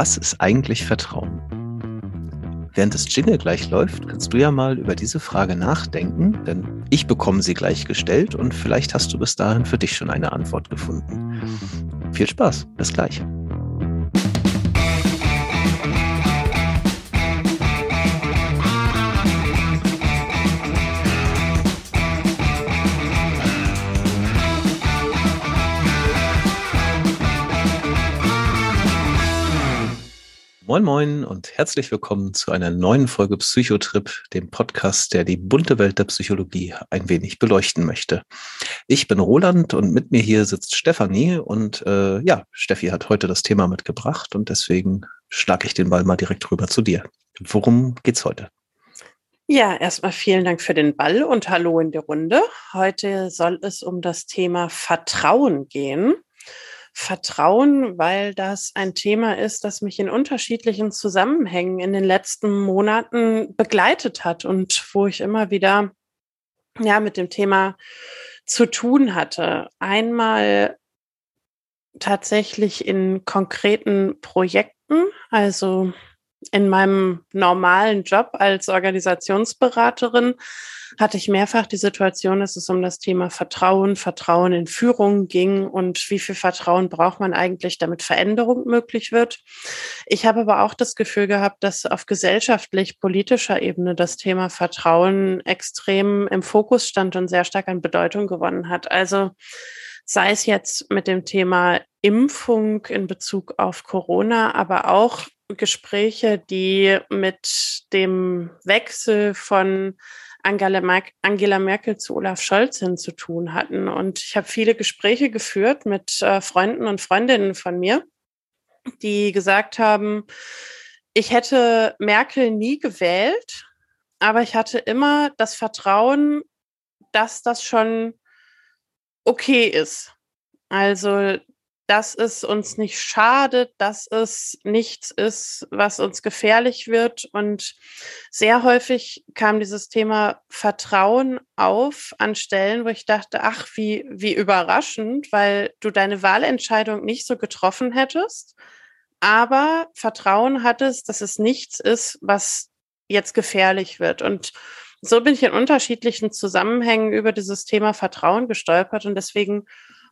Was ist eigentlich Vertrauen? Während das Jingle gleich läuft, kannst du ja mal über diese Frage nachdenken, denn ich bekomme sie gleich gestellt und vielleicht hast du bis dahin für dich schon eine Antwort gefunden. Viel Spaß, bis gleich. Moin Moin und herzlich willkommen zu einer neuen Folge Psychotrip, dem Podcast, der die bunte Welt der Psychologie ein wenig beleuchten möchte. Ich bin Roland und mit mir hier sitzt Stefanie und äh, ja, Steffi hat heute das Thema mitgebracht und deswegen schlage ich den Ball mal direkt rüber zu dir. Worum geht's heute? Ja, erstmal vielen Dank für den Ball und hallo in die Runde. Heute soll es um das Thema Vertrauen gehen. Vertrauen, weil das ein Thema ist, das mich in unterschiedlichen Zusammenhängen in den letzten Monaten begleitet hat und wo ich immer wieder ja mit dem Thema zu tun hatte. Einmal tatsächlich in konkreten Projekten, also in meinem normalen Job als Organisationsberaterin hatte ich mehrfach die Situation, dass es um das Thema Vertrauen, Vertrauen in Führung ging und wie viel Vertrauen braucht man eigentlich, damit Veränderung möglich wird. Ich habe aber auch das Gefühl gehabt, dass auf gesellschaftlich politischer Ebene das Thema Vertrauen extrem im Fokus stand und sehr stark an Bedeutung gewonnen hat. Also sei es jetzt mit dem Thema Impfung in Bezug auf Corona, aber auch Gespräche, die mit dem Wechsel von Angela, Merkel, Angela Merkel zu Olaf Scholz hin zu tun hatten. Und ich habe viele Gespräche geführt mit äh, Freunden und Freundinnen von mir, die gesagt haben, ich hätte Merkel nie gewählt, aber ich hatte immer das Vertrauen, dass das schon okay ist. Also dass es uns nicht schadet, dass es nichts ist, was uns gefährlich wird. Und sehr häufig kam dieses Thema Vertrauen auf an Stellen, wo ich dachte, ach, wie, wie überraschend, weil du deine Wahlentscheidung nicht so getroffen hättest, aber Vertrauen hattest, dass es nichts ist, was jetzt gefährlich wird. Und so bin ich in unterschiedlichen Zusammenhängen über dieses Thema Vertrauen gestolpert und deswegen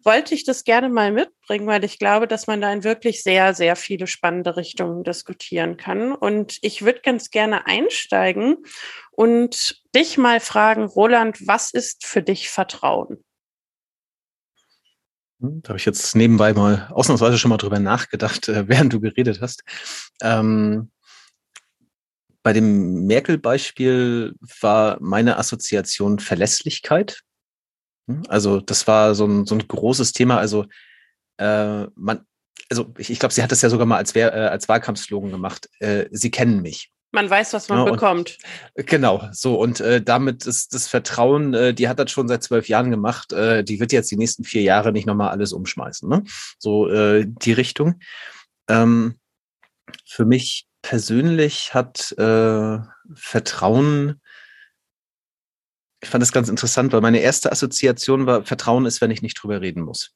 wollte ich das gerne mal mitbringen, weil ich glaube, dass man da in wirklich sehr, sehr viele spannende Richtungen diskutieren kann. Und ich würde ganz gerne einsteigen und dich mal fragen, Roland, was ist für dich Vertrauen? Hm, da habe ich jetzt nebenbei mal ausnahmsweise schon mal drüber nachgedacht, äh, während du geredet hast. Ähm, bei dem Merkel-Beispiel war meine Assoziation Verlässlichkeit. Hm? Also das war so ein, so ein großes Thema. Also äh, man, also ich, ich glaube, sie hat das ja sogar mal als, äh, als Wahlkampfslogan gemacht. Äh, sie kennen mich. Man weiß, was man ja, bekommt. Und, genau, so. Und äh, damit ist das Vertrauen, äh, die hat das schon seit zwölf Jahren gemacht. Äh, die wird jetzt die nächsten vier Jahre nicht nochmal alles umschmeißen. Ne? So äh, die Richtung. Ähm, für mich persönlich hat äh, Vertrauen ich fand das ganz interessant, weil meine erste Assoziation war, Vertrauen ist, wenn ich nicht drüber reden muss.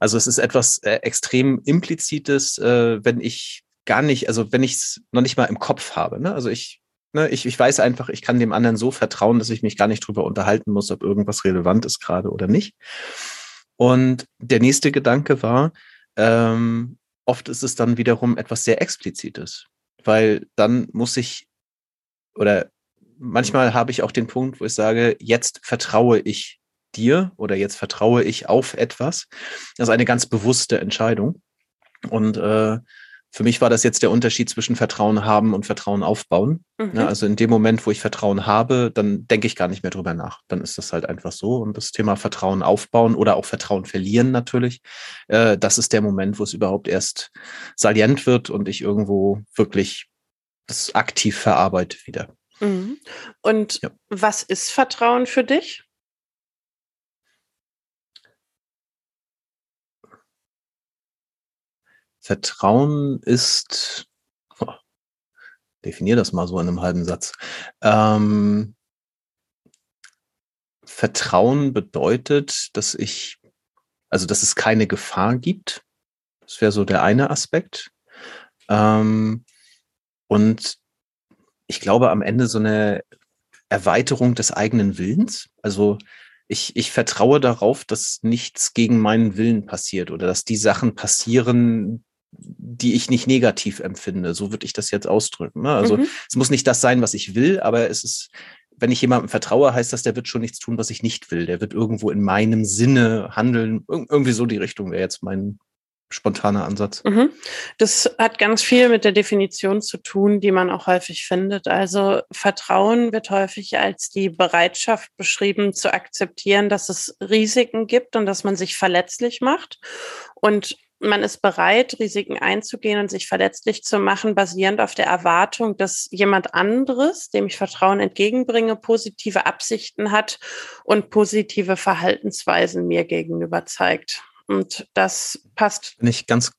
Also es ist etwas äh, extrem implizites, äh, wenn ich gar nicht, also wenn ich es noch nicht mal im Kopf habe. Ne? Also ich, ne, ich, ich weiß einfach, ich kann dem anderen so vertrauen, dass ich mich gar nicht drüber unterhalten muss, ob irgendwas relevant ist gerade oder nicht. Und der nächste Gedanke war, ähm, oft ist es dann wiederum etwas sehr Explizites, weil dann muss ich oder manchmal habe ich auch den Punkt, wo ich sage, jetzt vertraue ich dir oder jetzt vertraue ich auf etwas. Das ist eine ganz bewusste Entscheidung. Und äh, für mich war das jetzt der Unterschied zwischen Vertrauen haben und Vertrauen aufbauen. Mhm. Ja, also in dem Moment, wo ich Vertrauen habe, dann denke ich gar nicht mehr drüber nach. Dann ist das halt einfach so. Und das Thema Vertrauen aufbauen oder auch Vertrauen verlieren natürlich, äh, das ist der Moment, wo es überhaupt erst salient wird und ich irgendwo wirklich das aktiv verarbeite wieder. Mhm. Und ja. was ist Vertrauen für dich? Vertrauen ist, oh, definier das mal so in einem halben Satz. Ähm, Vertrauen bedeutet, dass ich, also dass es keine Gefahr gibt. Das wäre so der eine Aspekt. Ähm, und ich glaube am Ende so eine Erweiterung des eigenen Willens. Also ich, ich vertraue darauf, dass nichts gegen meinen Willen passiert oder dass die Sachen passieren, die ich nicht negativ empfinde. So würde ich das jetzt ausdrücken. Ne? Also mhm. es muss nicht das sein, was ich will, aber es ist, wenn ich jemandem vertraue, heißt das, der wird schon nichts tun, was ich nicht will. Der wird irgendwo in meinem Sinne handeln. Ir irgendwie so die Richtung wäre jetzt mein, spontaner Ansatz. Mhm. Das hat ganz viel mit der Definition zu tun, die man auch häufig findet. Also Vertrauen wird häufig als die Bereitschaft beschrieben, zu akzeptieren, dass es Risiken gibt und dass man sich verletzlich macht. Und man ist bereit, Risiken einzugehen und sich verletzlich zu machen, basierend auf der Erwartung, dass jemand anderes, dem ich Vertrauen entgegenbringe, positive Absichten hat und positive Verhaltensweisen mir gegenüber zeigt. Und das passt. Nicht ganz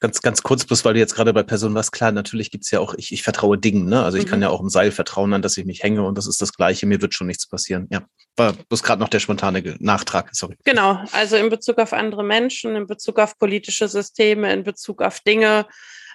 ganz, ganz kurz, bloß weil du jetzt gerade bei Personen warst, klar, natürlich gibt's ja auch, ich, ich vertraue Dingen, ne? Also ich mhm. kann ja auch im Seil vertrauen, an dass ich mich hänge und das ist das Gleiche, mir wird schon nichts passieren. Ja. War bloß gerade noch der spontane Nachtrag, sorry. Genau, also in Bezug auf andere Menschen, in Bezug auf politische Systeme, in Bezug auf Dinge,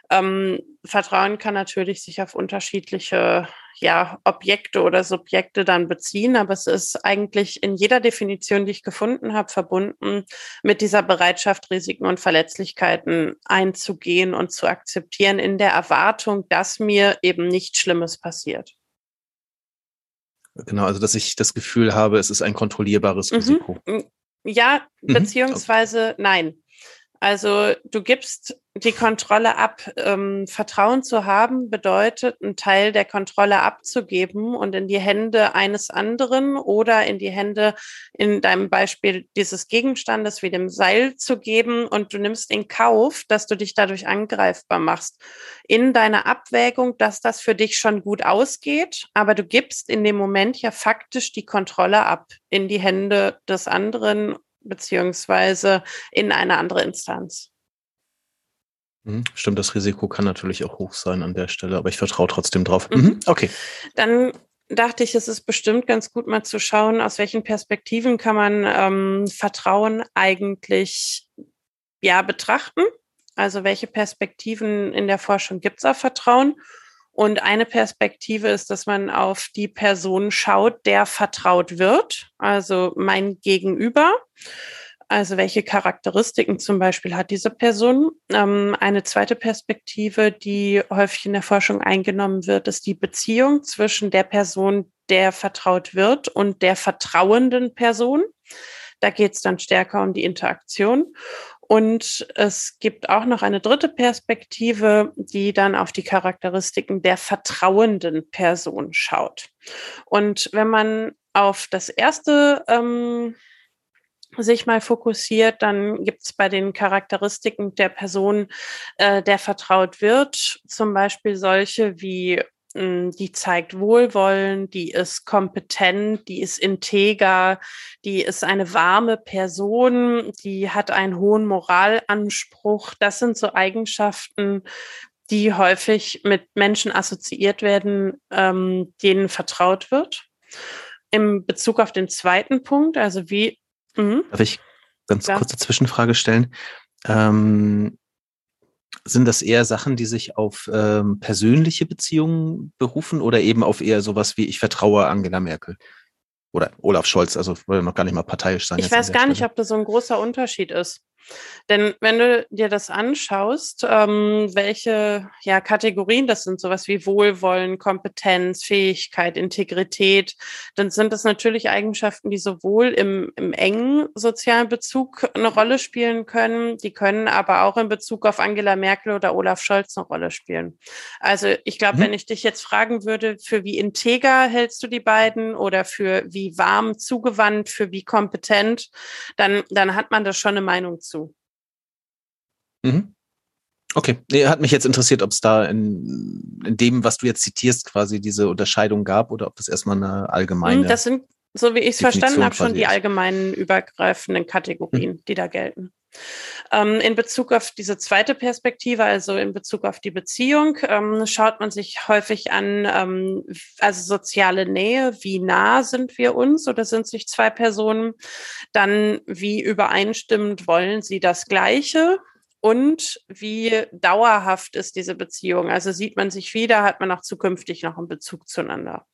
ähm, Vertrauen kann natürlich sich auf unterschiedliche ja, Objekte oder Subjekte dann beziehen, aber es ist eigentlich in jeder Definition, die ich gefunden habe, verbunden mit dieser Bereitschaft, Risiken und Verletzlichkeiten einzugehen und zu akzeptieren in der Erwartung, dass mir eben nichts Schlimmes passiert. Genau, also dass ich das Gefühl habe, es ist ein kontrollierbares mhm. Risiko. Ja, mhm. beziehungsweise mhm. nein. Also du gibst die Kontrolle ab. Ähm, Vertrauen zu haben bedeutet, einen Teil der Kontrolle abzugeben und in die Hände eines anderen oder in die Hände in deinem Beispiel dieses Gegenstandes wie dem Seil zu geben und du nimmst in Kauf, dass du dich dadurch angreifbar machst. In deiner Abwägung, dass das für dich schon gut ausgeht, aber du gibst in dem Moment ja faktisch die Kontrolle ab in die Hände des anderen beziehungsweise in eine andere Instanz. Mhm. Stimmt, das Risiko kann natürlich auch hoch sein an der Stelle, aber ich vertraue trotzdem drauf. Mhm. mhm. Okay. Dann dachte ich, es ist bestimmt ganz gut mal zu schauen, aus welchen Perspektiven kann man ähm, Vertrauen eigentlich ja betrachten. Also welche Perspektiven in der Forschung gibt es auf Vertrauen? Und eine Perspektive ist, dass man auf die Person schaut, der vertraut wird, also mein Gegenüber. Also welche Charakteristiken zum Beispiel hat diese Person? Ähm, eine zweite Perspektive, die häufig in der Forschung eingenommen wird, ist die Beziehung zwischen der Person, der vertraut wird und der vertrauenden Person. Da geht es dann stärker um die Interaktion. Und es gibt auch noch eine dritte Perspektive, die dann auf die Charakteristiken der vertrauenden Person schaut. Und wenn man auf das erste ähm, sich mal fokussiert, dann gibt es bei den Charakteristiken der Person, äh, der vertraut wird, zum Beispiel solche wie die zeigt Wohlwollen, die ist kompetent, die ist integer, die ist eine warme Person, die hat einen hohen Moralanspruch. Das sind so Eigenschaften, die häufig mit Menschen assoziiert werden, ähm, denen vertraut wird. Im Bezug auf den zweiten Punkt, also wie. Mh, Darf ich ganz ja. kurze Zwischenfrage stellen? Ähm, sind das eher Sachen, die sich auf ähm, persönliche Beziehungen berufen oder eben auf eher sowas wie ich vertraue Angela Merkel? Oder Olaf Scholz, also wollte noch gar nicht mal parteiisch sein. Ich weiß gar Stelle. nicht, ob das so ein großer Unterschied ist. Denn wenn du dir das anschaust, ähm, welche ja, Kategorien das sind, sowas wie Wohlwollen, Kompetenz, Fähigkeit, Integrität, dann sind das natürlich Eigenschaften, die sowohl im, im engen sozialen Bezug eine Rolle spielen können, die können aber auch in Bezug auf Angela Merkel oder Olaf Scholz eine Rolle spielen. Also ich glaube, mhm. wenn ich dich jetzt fragen würde, für wie integer hältst du die beiden oder für wie warm zugewandt, für wie kompetent, dann, dann hat man da schon eine Meinung zu. Mhm. Okay, nee, hat mich jetzt interessiert, ob es da in, in dem, was du jetzt zitierst, quasi diese Unterscheidung gab oder ob das erstmal eine allgemeine. Das sind, so wie ich es verstanden habe, schon die allgemeinen übergreifenden Kategorien, hm. die da gelten. Ähm, in Bezug auf diese zweite Perspektive, also in Bezug auf die Beziehung, ähm, schaut man sich häufig an, ähm, also soziale Nähe, wie nah sind wir uns oder sind sich zwei Personen, dann wie übereinstimmend wollen sie das Gleiche und wie dauerhaft ist diese Beziehung. Also sieht man sich wieder, hat man auch zukünftig noch einen Bezug zueinander.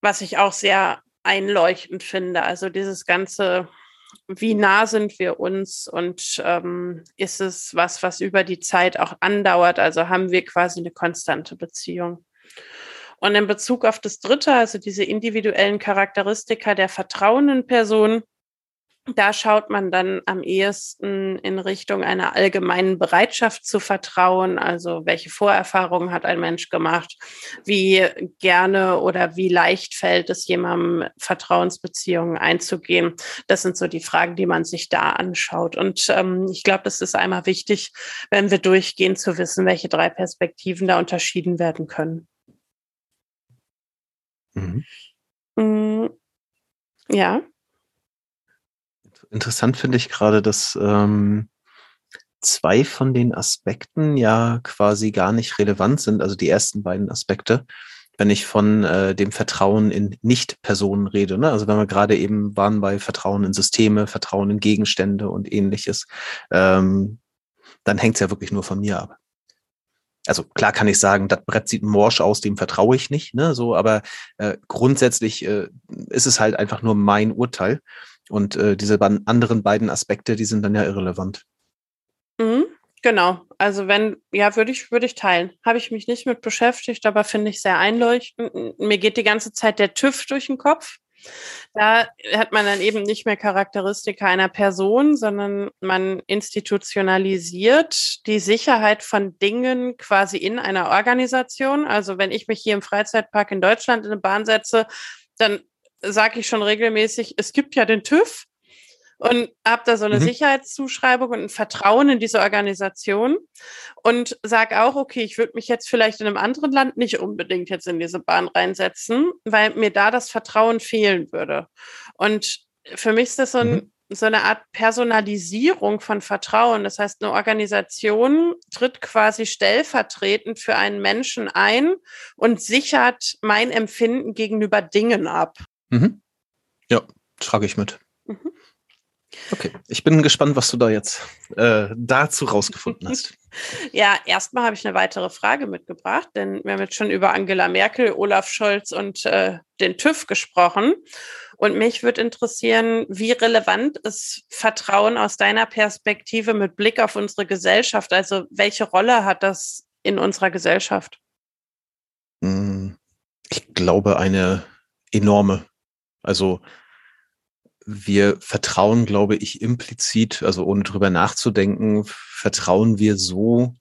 Was ich auch sehr einleuchtend finde. Also dieses ganze, wie nah sind wir uns und ähm, ist es was, was über die Zeit auch andauert? Also haben wir quasi eine konstante Beziehung. Und in Bezug auf das Dritte, also diese individuellen Charakteristika der vertrauenden Person, da schaut man dann am ehesten in Richtung einer allgemeinen Bereitschaft zu vertrauen. Also welche Vorerfahrungen hat ein Mensch gemacht? Wie gerne oder wie leicht fällt es jemandem, Vertrauensbeziehungen einzugehen? Das sind so die Fragen, die man sich da anschaut. Und ähm, ich glaube, das ist einmal wichtig, wenn wir durchgehen, zu wissen, welche drei Perspektiven da unterschieden werden können. Mhm. Mm, ja. Interessant finde ich gerade, dass ähm, zwei von den Aspekten ja quasi gar nicht relevant sind, also die ersten beiden Aspekte, wenn ich von äh, dem Vertrauen in Nicht-Personen rede. Ne? Also wenn wir gerade eben waren bei Vertrauen in Systeme, Vertrauen in Gegenstände und ähnliches, ähm, dann hängt es ja wirklich nur von mir ab also klar kann ich sagen, das Brett sieht morsch aus, dem vertraue ich nicht, ne, so, aber äh, grundsätzlich äh, ist es halt einfach nur mein Urteil und äh, diese anderen beiden Aspekte, die sind dann ja irrelevant. Mhm, genau, also wenn, ja, würde ich, würde ich teilen. Habe ich mich nicht mit beschäftigt, aber finde ich sehr einleuchtend. Mir geht die ganze Zeit der TÜV durch den Kopf. Da hat man dann eben nicht mehr Charakteristika einer Person, sondern man institutionalisiert die Sicherheit von Dingen quasi in einer Organisation. Also wenn ich mich hier im Freizeitpark in Deutschland in eine Bahn setze, dann sage ich schon regelmäßig, es gibt ja den TÜV und habe da so eine mhm. Sicherheitszuschreibung und ein Vertrauen in diese Organisation und sage auch, okay, ich würde mich jetzt vielleicht in einem anderen Land nicht unbedingt jetzt in diese Bahn reinsetzen, weil mir da das Vertrauen fehlen würde. Und für mich ist das so, ein, mhm. so eine Art Personalisierung von Vertrauen. Das heißt, eine Organisation tritt quasi stellvertretend für einen Menschen ein und sichert mein Empfinden gegenüber Dingen ab. Mhm. Ja, trage ich mit. Mhm. Okay, ich bin gespannt, was du da jetzt äh, dazu rausgefunden hast. ja, erstmal habe ich eine weitere Frage mitgebracht, denn wir haben jetzt schon über Angela Merkel, Olaf Scholz und äh, den TÜV gesprochen. Und mich würde interessieren, wie relevant ist Vertrauen aus deiner Perspektive mit Blick auf unsere Gesellschaft? Also welche Rolle hat das in unserer Gesellschaft? Hm, ich glaube, eine enorme. Also wir vertrauen, glaube ich, implizit, also ohne drüber nachzudenken, vertrauen wir so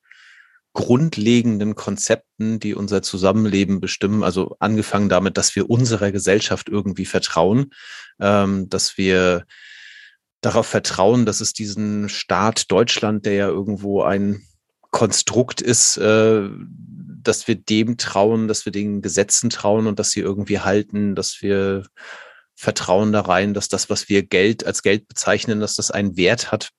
grundlegenden Konzepten, die unser Zusammenleben bestimmen. Also angefangen damit, dass wir unserer Gesellschaft irgendwie vertrauen, ähm, dass wir darauf vertrauen, dass es diesen Staat Deutschland, der ja irgendwo ein Konstrukt ist, äh, dass wir dem trauen, dass wir den Gesetzen trauen und dass sie irgendwie halten, dass wir Vertrauen da rein, dass das, was wir Geld als Geld bezeichnen, dass das einen Wert hat.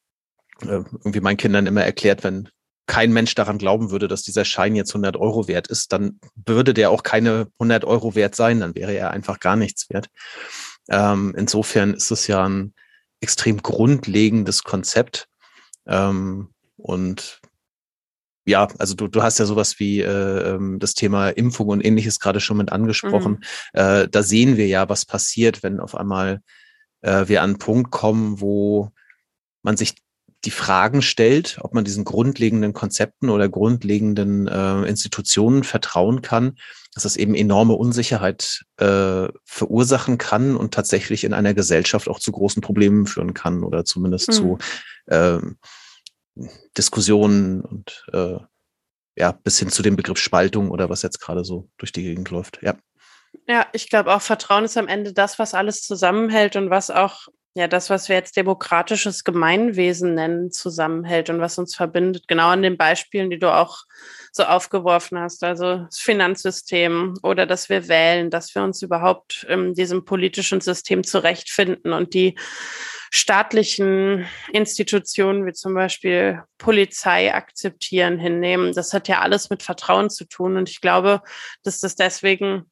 Äh, irgendwie meinen Kindern immer erklärt, wenn kein Mensch daran glauben würde, dass dieser Schein jetzt 100 Euro wert ist, dann würde der auch keine 100 Euro wert sein, dann wäre er einfach gar nichts wert. Ähm, insofern ist es ja ein extrem grundlegendes Konzept. Ähm, und ja, also du, du hast ja sowas wie äh, ähm, das Thema Impfung und ähnliches gerade schon mit angesprochen. Mhm. Äh, da sehen wir ja, was passiert, wenn auf einmal äh, wir an einen Punkt kommen, wo man sich die Fragen stellt, ob man diesen grundlegenden Konzepten oder grundlegenden äh, Institutionen vertrauen kann, dass das eben enorme Unsicherheit äh, verursachen kann und tatsächlich in einer Gesellschaft auch zu großen Problemen führen kann oder zumindest mhm. zu äh, Diskussionen und äh, ja, bis hin zu dem Begriff Spaltung oder was jetzt gerade so durch die Gegend läuft. Ja. Ja, ich glaube auch Vertrauen ist am Ende das, was alles zusammenhält und was auch ja das, was wir jetzt demokratisches Gemeinwesen nennen, zusammenhält und was uns verbindet. Genau an den Beispielen, die du auch so aufgeworfen hast, also das Finanzsystem oder dass wir wählen, dass wir uns überhaupt in diesem politischen System zurechtfinden und die staatlichen Institutionen wie zum Beispiel Polizei akzeptieren, hinnehmen. Das hat ja alles mit Vertrauen zu tun. Und ich glaube, dass das deswegen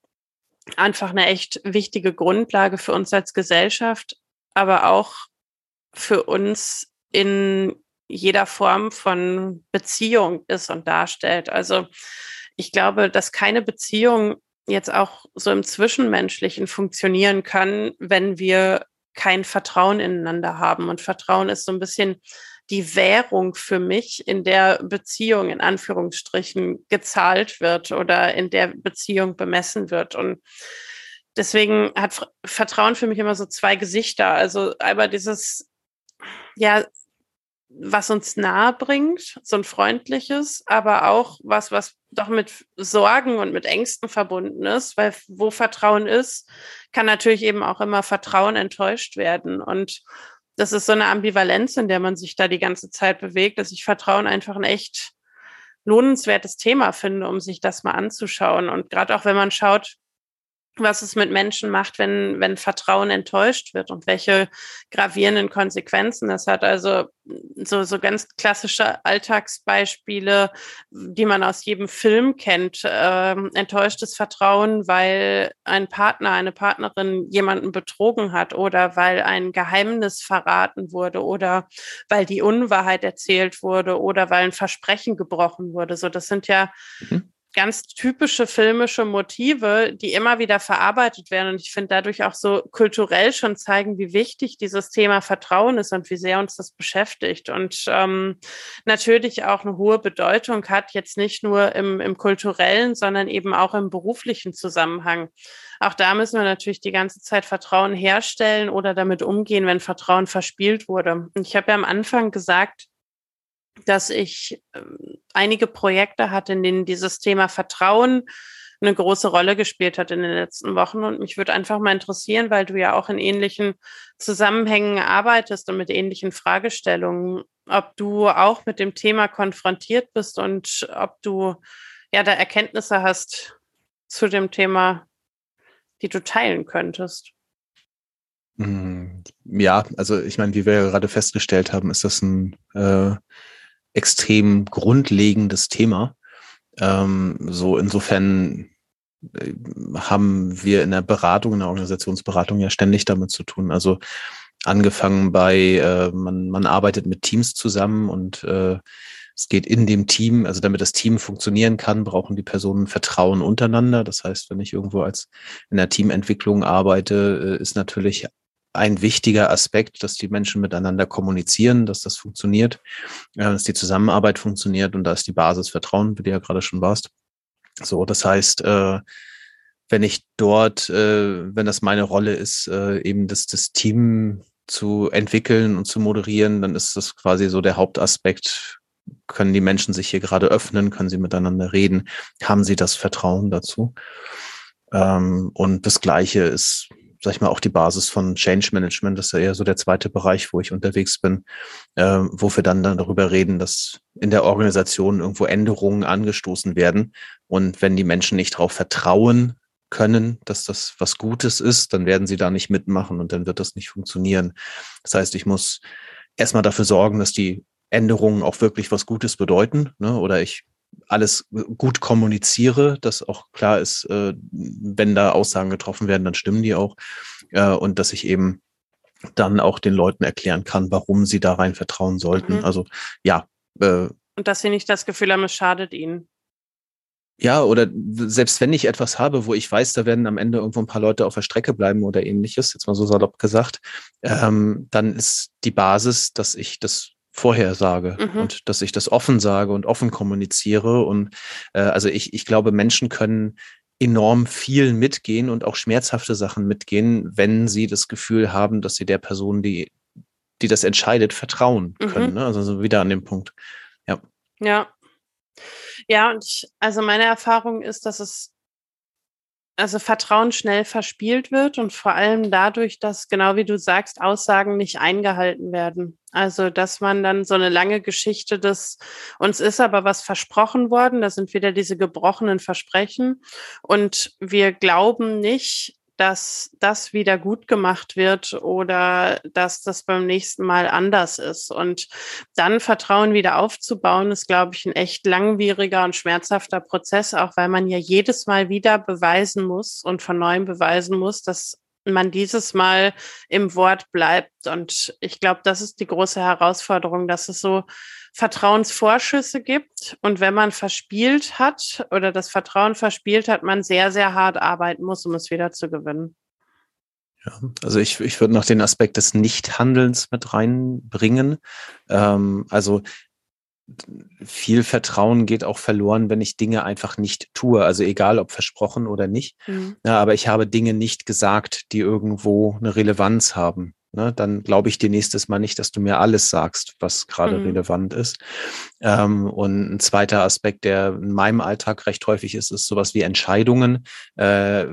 einfach eine echt wichtige Grundlage für uns als Gesellschaft, aber auch für uns in jeder Form von Beziehung ist und darstellt. Also ich glaube, dass keine Beziehung jetzt auch so im Zwischenmenschlichen funktionieren kann, wenn wir kein Vertrauen ineinander haben. Und Vertrauen ist so ein bisschen die Währung für mich, in der Beziehung in Anführungsstrichen gezahlt wird oder in der Beziehung bemessen wird. Und deswegen hat Vertrauen für mich immer so zwei Gesichter. Also einmal dieses, ja, was uns nahe bringt, so ein freundliches, aber auch was, was doch mit Sorgen und mit Ängsten verbunden ist, weil wo Vertrauen ist, kann natürlich eben auch immer Vertrauen enttäuscht werden. Und das ist so eine Ambivalenz, in der man sich da die ganze Zeit bewegt, dass ich Vertrauen einfach ein echt lohnenswertes Thema finde, um sich das mal anzuschauen. Und gerade auch wenn man schaut, was es mit Menschen macht, wenn, wenn Vertrauen enttäuscht wird und welche gravierenden Konsequenzen das hat. Also so, so ganz klassische Alltagsbeispiele, die man aus jedem Film kennt. Ähm, enttäuschtes Vertrauen, weil ein Partner, eine Partnerin jemanden betrogen hat oder weil ein Geheimnis verraten wurde oder weil die Unwahrheit erzählt wurde oder weil ein Versprechen gebrochen wurde. So, das sind ja mhm ganz typische filmische Motive, die immer wieder verarbeitet werden. Und ich finde dadurch auch so kulturell schon zeigen, wie wichtig dieses Thema Vertrauen ist und wie sehr uns das beschäftigt. Und ähm, natürlich auch eine hohe Bedeutung hat, jetzt nicht nur im, im kulturellen, sondern eben auch im beruflichen Zusammenhang. Auch da müssen wir natürlich die ganze Zeit Vertrauen herstellen oder damit umgehen, wenn Vertrauen verspielt wurde. Und ich habe ja am Anfang gesagt, dass ich ähm, einige Projekte hatte, in denen dieses Thema Vertrauen eine große Rolle gespielt hat in den letzten Wochen. Und mich würde einfach mal interessieren, weil du ja auch in ähnlichen Zusammenhängen arbeitest und mit ähnlichen Fragestellungen, ob du auch mit dem Thema konfrontiert bist und ob du ja da Erkenntnisse hast zu dem Thema, die du teilen könntest. Hm, ja, also ich meine, wie wir ja gerade festgestellt haben, ist das ein äh, extrem grundlegendes Thema. Ähm, so insofern äh, haben wir in der Beratung, in der Organisationsberatung ja ständig damit zu tun. Also angefangen bei, äh, man, man arbeitet mit Teams zusammen und äh, es geht in dem Team, also damit das Team funktionieren kann, brauchen die Personen Vertrauen untereinander. Das heißt, wenn ich irgendwo als in der Teamentwicklung arbeite, äh, ist natürlich ein wichtiger Aspekt, dass die Menschen miteinander kommunizieren, dass das funktioniert, äh, dass die Zusammenarbeit funktioniert und da ist die Basis Vertrauen, wie du ja gerade schon warst. So, das heißt, äh, wenn ich dort, äh, wenn das meine Rolle ist, eben das, das Team zu entwickeln und zu moderieren, dann ist das quasi so der Hauptaspekt. Können die Menschen sich hier gerade öffnen? Können sie miteinander reden? Haben sie das Vertrauen dazu? Ähm, und das Gleiche ist sag ich mal, auch die Basis von Change Management. Das ist ja eher so der zweite Bereich, wo ich unterwegs bin, äh, wo wir dann, dann darüber reden, dass in der Organisation irgendwo Änderungen angestoßen werden. Und wenn die Menschen nicht darauf vertrauen können, dass das was Gutes ist, dann werden sie da nicht mitmachen und dann wird das nicht funktionieren. Das heißt, ich muss erstmal dafür sorgen, dass die Änderungen auch wirklich was Gutes bedeuten. Ne? Oder ich alles gut kommuniziere, dass auch klar ist, äh, wenn da Aussagen getroffen werden, dann stimmen die auch. Äh, und dass ich eben dann auch den Leuten erklären kann, warum sie da rein vertrauen sollten. Mhm. Also ja. Äh, und dass sie nicht das Gefühl haben, es schadet ihnen. Ja, oder selbst wenn ich etwas habe, wo ich weiß, da werden am Ende irgendwo ein paar Leute auf der Strecke bleiben oder ähnliches, jetzt mal so salopp gesagt, ähm, dann ist die Basis, dass ich das vorher sage mhm. und dass ich das offen sage und offen kommuniziere. Und äh, also ich, ich glaube, Menschen können enorm viel mitgehen und auch schmerzhafte Sachen mitgehen, wenn sie das Gefühl haben, dass sie der Person, die, die das entscheidet, vertrauen können. Mhm. Ne? Also so wieder an dem Punkt. Ja. Ja. Ja, und ich, also meine Erfahrung ist, dass es also Vertrauen schnell verspielt wird und vor allem dadurch, dass, genau wie du sagst, Aussagen nicht eingehalten werden. Also, dass man dann so eine lange Geschichte des, uns ist aber was versprochen worden, da sind wieder diese gebrochenen Versprechen und wir glauben nicht, dass das wieder gut gemacht wird oder dass das beim nächsten Mal anders ist. Und dann Vertrauen wieder aufzubauen, ist, glaube ich, ein echt langwieriger und schmerzhafter Prozess, auch weil man ja jedes Mal wieder beweisen muss und von neuem beweisen muss, dass man dieses Mal im Wort bleibt. Und ich glaube, das ist die große Herausforderung, dass es so Vertrauensvorschüsse gibt. Und wenn man verspielt hat oder das Vertrauen verspielt hat, man sehr, sehr hart arbeiten muss, um es wieder zu gewinnen. Ja, also ich, ich würde noch den Aspekt des Nichthandelns mit reinbringen. Ähm, also viel Vertrauen geht auch verloren, wenn ich Dinge einfach nicht tue. Also egal, ob versprochen oder nicht. Mhm. Ja, aber ich habe Dinge nicht gesagt, die irgendwo eine Relevanz haben. Ne, dann glaube ich dir nächstes Mal nicht, dass du mir alles sagst, was gerade mhm. relevant ist. Ähm, und ein zweiter Aspekt, der in meinem Alltag recht häufig ist, ist sowas wie Entscheidungen. Äh,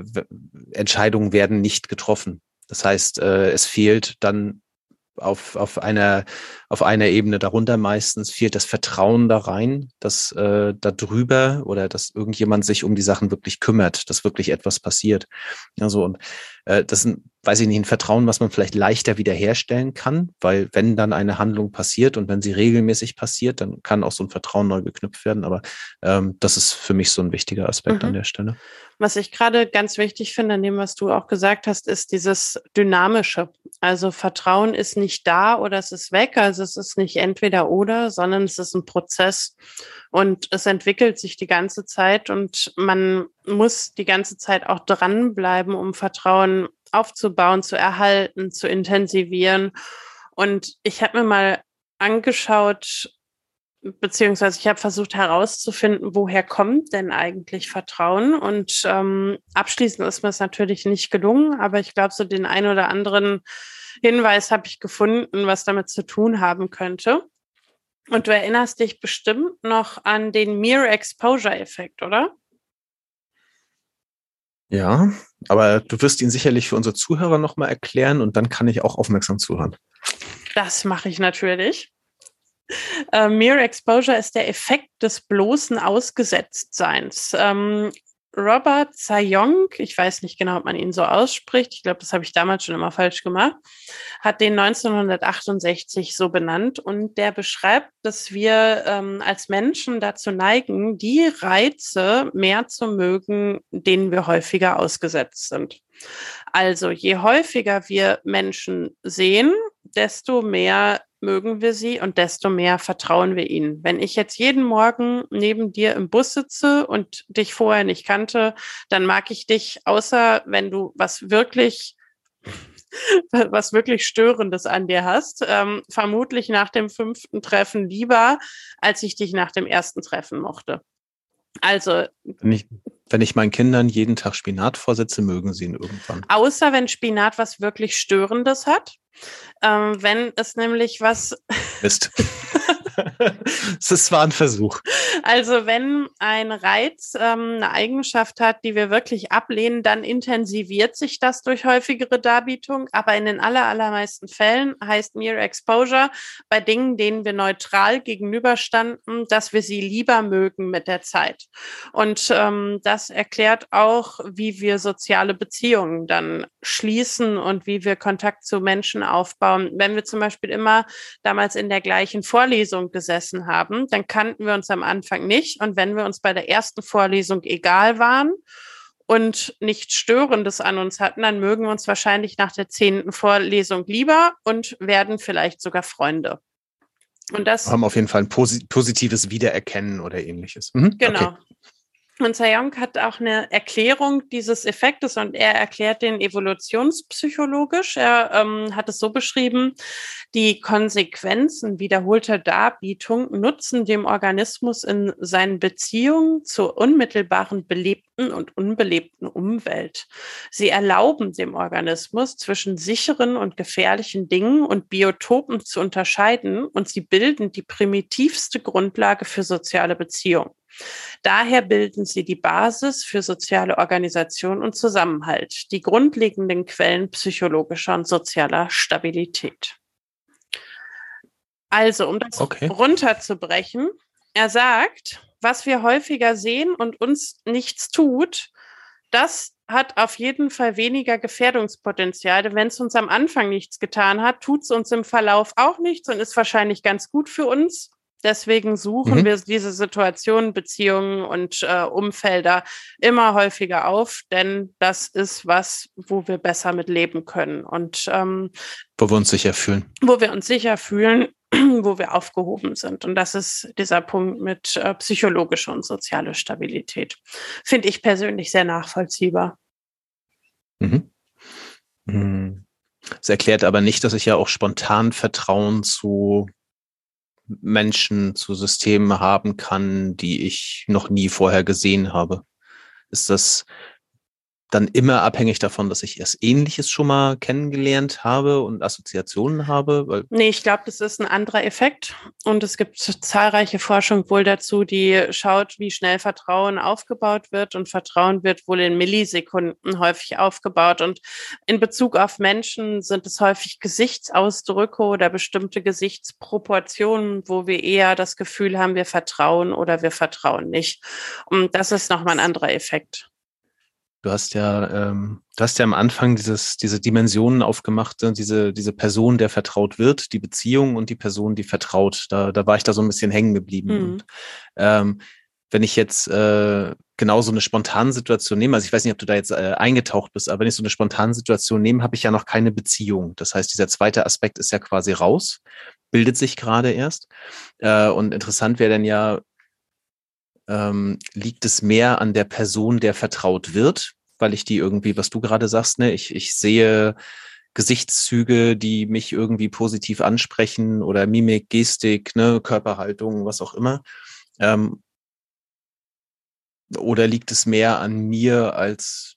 Entscheidungen werden nicht getroffen. Das heißt, äh, es fehlt dann auf, auf, einer, auf einer Ebene darunter meistens fehlt das Vertrauen da rein, dass äh, da drüber oder dass irgendjemand sich um die Sachen wirklich kümmert, dass wirklich etwas passiert. Also und äh, das ist, ein, weiß ich nicht, ein Vertrauen, was man vielleicht leichter wiederherstellen kann, weil wenn dann eine Handlung passiert und wenn sie regelmäßig passiert, dann kann auch so ein Vertrauen neu geknüpft werden. Aber ähm, das ist für mich so ein wichtiger Aspekt mhm. an der Stelle. Was ich gerade ganz wichtig finde, an dem, was du auch gesagt hast, ist dieses Dynamische. Also Vertrauen ist nicht da oder es ist weg. Also es ist nicht entweder oder, sondern es ist ein Prozess und es entwickelt sich die ganze Zeit und man muss die ganze Zeit auch dranbleiben, um Vertrauen aufzubauen, zu erhalten, zu intensivieren. Und ich habe mir mal angeschaut, beziehungsweise ich habe versucht herauszufinden, woher kommt denn eigentlich Vertrauen. Und ähm, abschließend ist mir es natürlich nicht gelungen, aber ich glaube, so den ein oder anderen Hinweis habe ich gefunden, was damit zu tun haben könnte. Und du erinnerst dich bestimmt noch an den Mere Exposure Effekt, oder? Ja, aber du wirst ihn sicherlich für unsere Zuhörer nochmal erklären und dann kann ich auch aufmerksam zuhören. Das mache ich natürlich. Äh, Mere Exposure ist der Effekt des bloßen Ausgesetztseins. Ähm, Robert Sayong, ich weiß nicht genau, ob man ihn so ausspricht, ich glaube, das habe ich damals schon immer falsch gemacht, hat den 1968 so benannt und der beschreibt, dass wir ähm, als Menschen dazu neigen, die Reize mehr zu mögen, denen wir häufiger ausgesetzt sind. Also je häufiger wir Menschen sehen, desto mehr mögen wir sie und desto mehr vertrauen wir ihnen. Wenn ich jetzt jeden Morgen neben dir im Bus sitze und dich vorher nicht kannte, dann mag ich dich, außer wenn du was wirklich was wirklich Störendes an dir hast, ähm, vermutlich nach dem fünften Treffen lieber, als ich dich nach dem ersten Treffen mochte. Also. Ich, wenn ich meinen Kindern jeden Tag Spinat vorsetze, mögen sie ihn irgendwann. Außer wenn Spinat was wirklich Störendes hat. Ähm, wenn es nämlich was. Mist. Es zwar ein Versuch. Also wenn ein Reiz ähm, eine Eigenschaft hat, die wir wirklich ablehnen, dann intensiviert sich das durch häufigere Darbietung. Aber in den aller, allermeisten Fällen heißt Mere Exposure bei Dingen, denen wir neutral gegenüberstanden, dass wir sie lieber mögen mit der Zeit. Und ähm, das erklärt auch, wie wir soziale Beziehungen dann schließen und wie wir Kontakt zu Menschen aufbauen. Wenn wir zum Beispiel immer damals in der gleichen Vorlesung gesessen haben, dann kannten wir uns am Anfang nicht. Und wenn wir uns bei der ersten Vorlesung egal waren und nichts Störendes an uns hatten, dann mögen wir uns wahrscheinlich nach der zehnten Vorlesung lieber und werden vielleicht sogar Freunde. Und das haben auf jeden Fall ein posi positives Wiedererkennen oder ähnliches. Mhm. Genau. Okay. Und Sayong hat auch eine Erklärung dieses Effektes und er erklärt den evolutionspsychologisch. Er ähm, hat es so beschrieben, die Konsequenzen wiederholter Darbietung nutzen dem Organismus in seinen Beziehungen zur unmittelbaren belebten und unbelebten Umwelt. Sie erlauben dem Organismus zwischen sicheren und gefährlichen Dingen und Biotopen zu unterscheiden und sie bilden die primitivste Grundlage für soziale Beziehungen. Daher bilden sie die Basis für soziale Organisation und Zusammenhalt, die grundlegenden Quellen psychologischer und sozialer Stabilität. Also, um das okay. runterzubrechen, er sagt, was wir häufiger sehen und uns nichts tut, das hat auf jeden Fall weniger Gefährdungspotenzial. Wenn es uns am Anfang nichts getan hat, tut es uns im Verlauf auch nichts und ist wahrscheinlich ganz gut für uns. Deswegen suchen mhm. wir diese Situationen, Beziehungen und äh, Umfelder immer häufiger auf, denn das ist was, wo wir besser mit leben können und ähm, wo wir uns sicher fühlen. Wo wir uns sicher fühlen, wo wir aufgehoben sind. Und das ist dieser Punkt mit äh, psychologischer und sozialer Stabilität. Finde ich persönlich sehr nachvollziehbar. Mhm. Mhm. Das erklärt aber nicht, dass ich ja auch spontan Vertrauen zu Menschen, zu Systemen haben kann, die ich noch nie vorher gesehen habe. Ist das dann immer abhängig davon, dass ich erst Ähnliches schon mal kennengelernt habe und Assoziationen habe? Weil nee, ich glaube, das ist ein anderer Effekt. Und es gibt zahlreiche Forschung wohl dazu, die schaut, wie schnell Vertrauen aufgebaut wird. Und Vertrauen wird wohl in Millisekunden häufig aufgebaut. Und in Bezug auf Menschen sind es häufig Gesichtsausdrücke oder bestimmte Gesichtsproportionen, wo wir eher das Gefühl haben, wir vertrauen oder wir vertrauen nicht. Und das ist nochmal ein anderer Effekt. Du hast ja, ähm, du hast ja am Anfang dieses, diese Dimensionen aufgemacht, ne, diese, diese Person, der vertraut wird, die Beziehung und die Person, die vertraut. Da, da war ich da so ein bisschen hängen geblieben. Mhm. Und, ähm, wenn ich jetzt äh, genau so eine spontane Situation nehme, also ich weiß nicht, ob du da jetzt äh, eingetaucht bist, aber wenn ich so eine spontane Situation nehme, habe ich ja noch keine Beziehung. Das heißt, dieser zweite Aspekt ist ja quasi raus, bildet sich gerade erst. Äh, und interessant wäre dann ja, ähm, liegt es mehr an der Person, der vertraut wird, weil ich die irgendwie, was du gerade sagst, ne, ich, ich sehe Gesichtszüge, die mich irgendwie positiv ansprechen oder Mimik, Gestik, ne, Körperhaltung, was auch immer. Ähm, oder liegt es mehr an mir als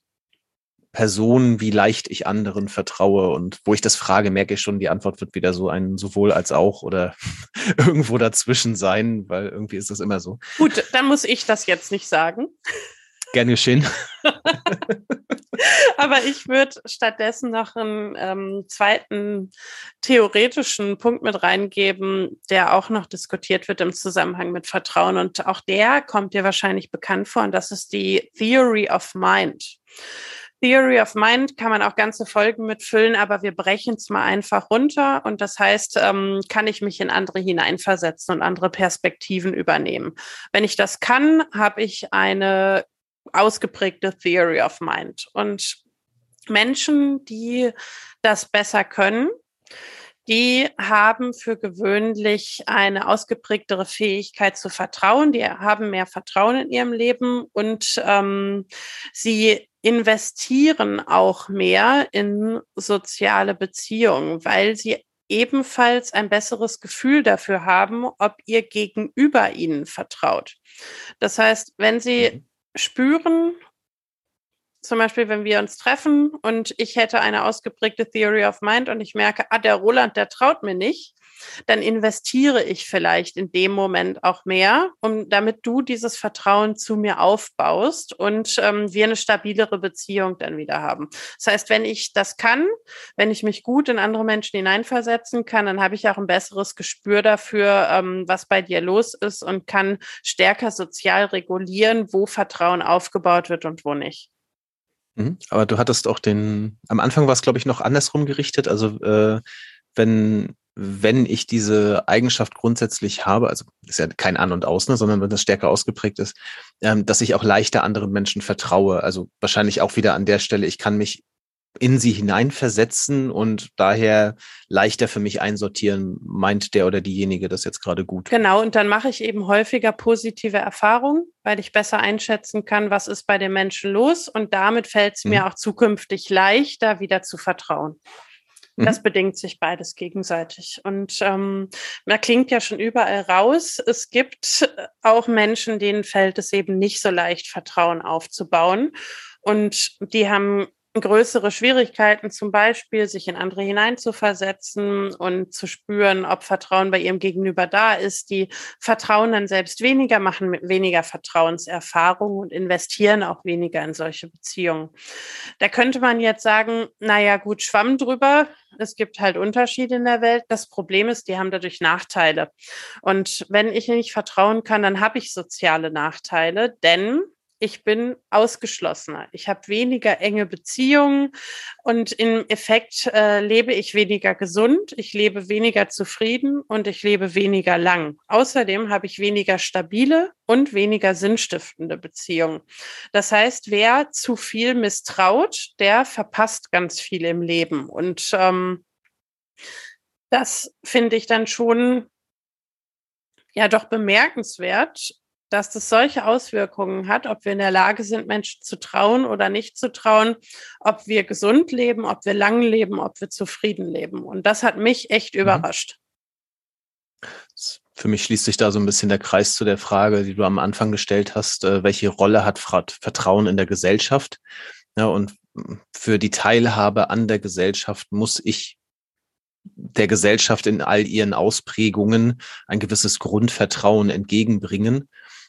Person, wie leicht ich anderen vertraue. Und wo ich das frage, merke ich schon, die Antwort wird wieder so ein sowohl als auch oder irgendwo dazwischen sein, weil irgendwie ist das immer so. Gut, dann muss ich das jetzt nicht sagen. Gern geschehen. Aber ich würde stattdessen noch einen ähm, zweiten theoretischen Punkt mit reingeben, der auch noch diskutiert wird im Zusammenhang mit Vertrauen. Und auch der kommt dir wahrscheinlich bekannt vor. Und das ist die Theory of Mind. Theory of Mind kann man auch ganze Folgen mitfüllen, aber wir brechen es mal einfach runter. Und das heißt, ähm, kann ich mich in andere hineinversetzen und andere Perspektiven übernehmen. Wenn ich das kann, habe ich eine ausgeprägte Theory of Mind. Und Menschen, die das besser können, die haben für gewöhnlich eine ausgeprägtere Fähigkeit zu vertrauen. Die haben mehr Vertrauen in ihrem Leben und ähm, sie investieren auch mehr in soziale Beziehungen, weil sie ebenfalls ein besseres Gefühl dafür haben, ob ihr Gegenüber ihnen vertraut. Das heißt, wenn sie mhm. spüren, zum Beispiel, wenn wir uns treffen und ich hätte eine ausgeprägte Theory of Mind und ich merke, ah, der Roland, der traut mir nicht, dann investiere ich vielleicht in dem Moment auch mehr, um damit du dieses Vertrauen zu mir aufbaust und ähm, wir eine stabilere Beziehung dann wieder haben. Das heißt, wenn ich das kann, wenn ich mich gut in andere Menschen hineinversetzen kann, dann habe ich auch ein besseres Gespür dafür, ähm, was bei dir los ist und kann stärker sozial regulieren, wo Vertrauen aufgebaut wird und wo nicht. Mhm. Aber du hattest auch den, am Anfang war es, glaube ich, noch andersrum gerichtet. Also äh, wenn wenn ich diese Eigenschaft grundsätzlich habe, also ist ja kein An und Aus, ne, sondern wenn das stärker ausgeprägt ist, ähm, dass ich auch leichter anderen Menschen vertraue. Also wahrscheinlich auch wieder an der Stelle, ich kann mich in sie hineinversetzen und daher leichter für mich einsortieren, meint der oder diejenige das jetzt gerade gut. Genau, und dann mache ich eben häufiger positive Erfahrungen, weil ich besser einschätzen kann, was ist bei den Menschen los und damit fällt es mir mhm. auch zukünftig leichter, wieder zu vertrauen. Das mhm. bedingt sich beides gegenseitig. Und ähm, man klingt ja schon überall raus. Es gibt auch Menschen, denen fällt es eben nicht so leicht, Vertrauen aufzubauen. Und die haben größere Schwierigkeiten, zum Beispiel sich in andere hineinzuversetzen und zu spüren, ob Vertrauen bei ihrem Gegenüber da ist. Die vertrauen dann selbst weniger, machen mit weniger Vertrauenserfahrung und investieren auch weniger in solche Beziehungen. Da könnte man jetzt sagen, naja, gut, schwamm drüber. Es gibt halt Unterschiede in der Welt. Das Problem ist, die haben dadurch Nachteile. Und wenn ich nicht vertrauen kann, dann habe ich soziale Nachteile, denn ich bin ausgeschlossener. Ich habe weniger enge Beziehungen und im Effekt äh, lebe ich weniger gesund, ich lebe weniger zufrieden und ich lebe weniger lang. Außerdem habe ich weniger stabile und weniger sinnstiftende Beziehungen. Das heißt, wer zu viel misstraut, der verpasst ganz viel im Leben. Und ähm, das finde ich dann schon ja doch bemerkenswert, dass das solche Auswirkungen hat, ob wir in der Lage sind, Menschen zu trauen oder nicht zu trauen, ob wir gesund leben, ob wir lang leben, ob wir zufrieden leben. Und das hat mich echt mhm. überrascht. Für mich schließt sich da so ein bisschen der Kreis zu der Frage, die du am Anfang gestellt hast, äh, welche Rolle hat Vertrauen in der Gesellschaft? Ja, und für die Teilhabe an der Gesellschaft muss ich der Gesellschaft in all ihren Ausprägungen ein gewisses Grundvertrauen entgegenbringen.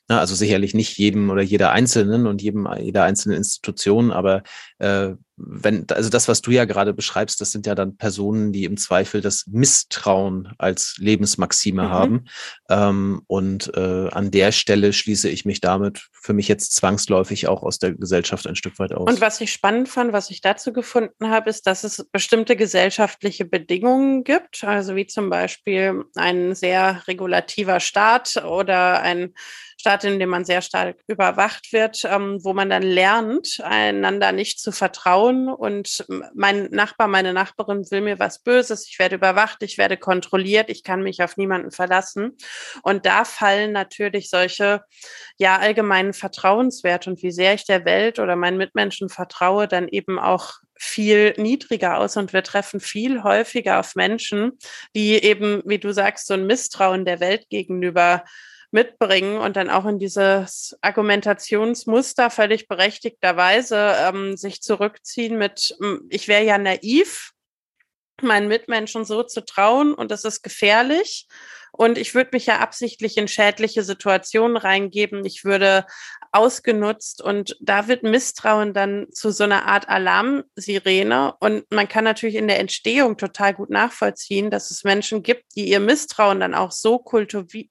Also sicherlich nicht jedem oder jeder Einzelnen und jedem, jeder einzelnen Institution, aber äh, wenn, also das, was du ja gerade beschreibst, das sind ja dann Personen, die im Zweifel das Misstrauen als Lebensmaxime mhm. haben. Ähm, und äh, an der Stelle schließe ich mich damit für mich jetzt zwangsläufig auch aus der Gesellschaft ein Stück weit aus. Und was ich spannend fand, was ich dazu gefunden habe, ist, dass es bestimmte gesellschaftliche Bedingungen gibt, also wie zum Beispiel ein sehr regulativer Staat oder ein Staat, in dem man sehr stark überwacht wird, ähm, wo man dann lernt, einander nicht zu vertrauen. Und mein Nachbar, meine Nachbarin will mir was Böses. Ich werde überwacht, ich werde kontrolliert, ich kann mich auf niemanden verlassen. Und da fallen natürlich solche, ja, allgemeinen Vertrauenswerte und wie sehr ich der Welt oder meinen Mitmenschen vertraue, dann eben auch viel niedriger aus und wir treffen viel häufiger auf Menschen, die eben, wie du sagst, so ein Misstrauen der Welt gegenüber mitbringen und dann auch in dieses Argumentationsmuster völlig berechtigterweise ähm, sich zurückziehen mit, ich wäre ja naiv, meinen Mitmenschen so zu trauen und das ist gefährlich. Und ich würde mich ja absichtlich in schädliche Situationen reingeben. Ich würde ausgenutzt und da wird Misstrauen dann zu so einer Art Alarmsirene. Und man kann natürlich in der Entstehung total gut nachvollziehen, dass es Menschen gibt, die ihr Misstrauen dann auch so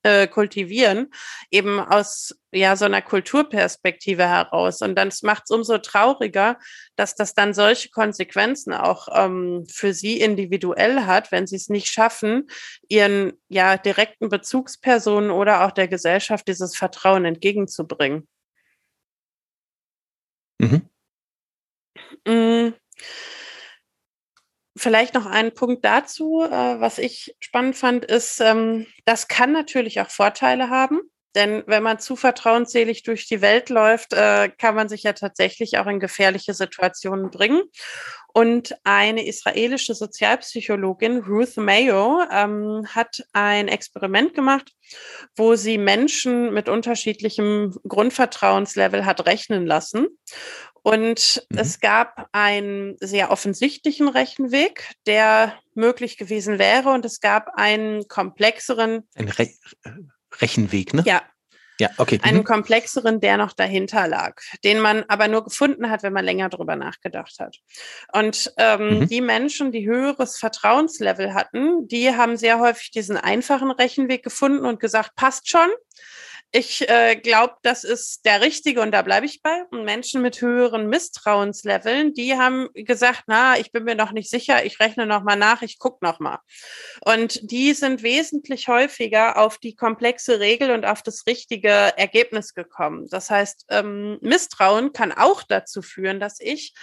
äh, kultivieren, eben aus ja so einer Kulturperspektive heraus. Und dann macht es umso trauriger, dass das dann solche Konsequenzen auch ähm, für sie individuell hat, wenn sie es nicht schaffen, ihren ja direkten Bezugspersonen oder auch der Gesellschaft dieses Vertrauen entgegenzubringen. Mhm. Mm. Vielleicht noch ein Punkt dazu, äh, was ich spannend fand, ist, ähm, das kann natürlich auch Vorteile haben. Denn wenn man zu vertrauensselig durch die Welt läuft, äh, kann man sich ja tatsächlich auch in gefährliche Situationen bringen. Und eine israelische Sozialpsychologin, Ruth Mayo, ähm, hat ein Experiment gemacht, wo sie Menschen mit unterschiedlichem Grundvertrauenslevel hat rechnen lassen. Und mhm. es gab einen sehr offensichtlichen Rechenweg, der möglich gewesen wäre. Und es gab einen komplexeren. Ein Re Rechenweg, ne? Ja. Ja, okay. Einen mhm. komplexeren, der noch dahinter lag, den man aber nur gefunden hat, wenn man länger drüber nachgedacht hat. Und ähm, mhm. die Menschen, die höheres Vertrauenslevel hatten, die haben sehr häufig diesen einfachen Rechenweg gefunden und gesagt, passt schon ich äh, glaube, das ist der richtige und da bleibe ich bei. Und Menschen mit höheren Misstrauensleveln, die haben gesagt, na, ich bin mir noch nicht sicher, ich rechne noch mal nach, ich guck noch mal. Und die sind wesentlich häufiger auf die komplexe Regel und auf das richtige Ergebnis gekommen. Das heißt, ähm, Misstrauen kann auch dazu führen, dass ich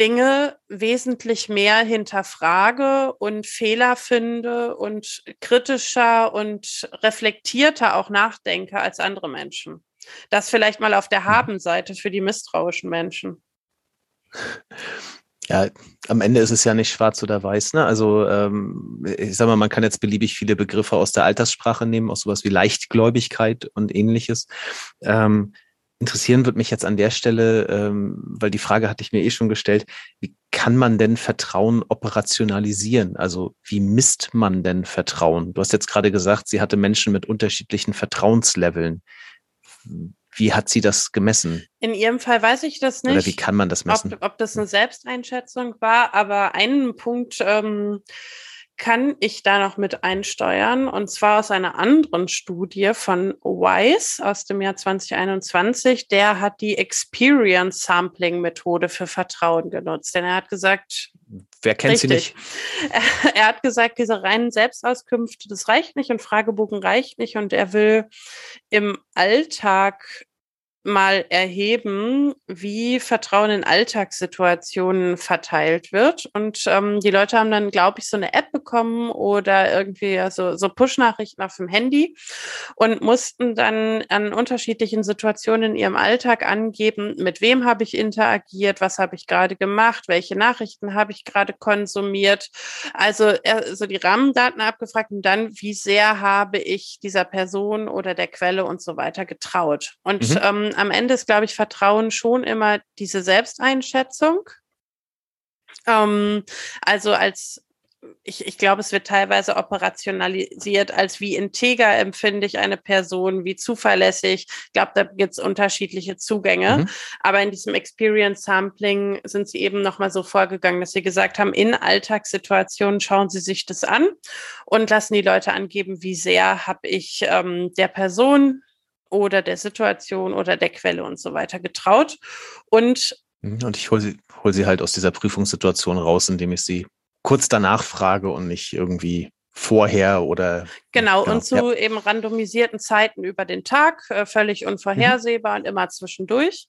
Dinge wesentlich mehr hinterfrage und Fehler finde und kritischer und reflektierter auch nachdenke als andere Menschen. Das vielleicht mal auf der mhm. Habenseite für die misstrauischen Menschen. Ja, am Ende ist es ja nicht schwarz oder weiß. Ne? Also ähm, ich sag mal, man kann jetzt beliebig viele Begriffe aus der Alterssprache nehmen, auch sowas wie Leichtgläubigkeit und ähnliches. Ähm, interessieren wird mich jetzt an der Stelle, ähm, weil die Frage hatte ich mir eh schon gestellt, wie kann man denn Vertrauen operationalisieren? Also wie misst man denn Vertrauen? Du hast jetzt gerade gesagt, sie hatte Menschen mit unterschiedlichen Vertrauensleveln. Wie hat sie das gemessen? In ihrem Fall weiß ich das nicht. Oder wie kann man das messen? Ob, ob das eine Selbsteinschätzung war, aber einen Punkt ähm, kann ich da noch mit einsteuern und zwar aus einer anderen Studie von Weiss aus dem Jahr 2021. Der hat die Experience Sampling Methode für Vertrauen genutzt, denn er hat gesagt, Wer kennt Richtig. sie nicht? Er hat gesagt, diese reinen Selbstauskünfte, das reicht nicht und Fragebogen reicht nicht und er will im Alltag mal erheben, wie Vertrauen in Alltagssituationen verteilt wird. Und ähm, die Leute haben dann, glaube ich, so eine App bekommen oder irgendwie so, so Push-Nachrichten auf dem Handy und mussten dann an unterschiedlichen Situationen in ihrem Alltag angeben, mit wem habe ich interagiert, was habe ich gerade gemacht, welche Nachrichten habe ich gerade konsumiert. Also, also die Rahmendaten abgefragt und dann, wie sehr habe ich dieser Person oder der Quelle und so weiter getraut. Und mhm. ähm, am Ende ist, glaube ich, Vertrauen schon immer diese Selbsteinschätzung. Ähm, also als ich, ich glaube, es wird teilweise operationalisiert als wie integer empfinde ich eine Person, wie zuverlässig. Ich glaube, da gibt es unterschiedliche Zugänge. Mhm. Aber in diesem Experience Sampling sind sie eben nochmal so vorgegangen, dass sie gesagt haben, in Alltagssituationen schauen sie sich das an und lassen die Leute angeben, wie sehr habe ich ähm, der Person oder der Situation oder der Quelle und so weiter getraut. Und, mhm, und ich hole sie, hol sie halt aus dieser Prüfungssituation raus, indem ich sie kurz danach frage und nicht irgendwie vorher oder genau, genau und zu ja. eben randomisierten Zeiten über den Tag äh, völlig unvorhersehbar mhm. und immer zwischendurch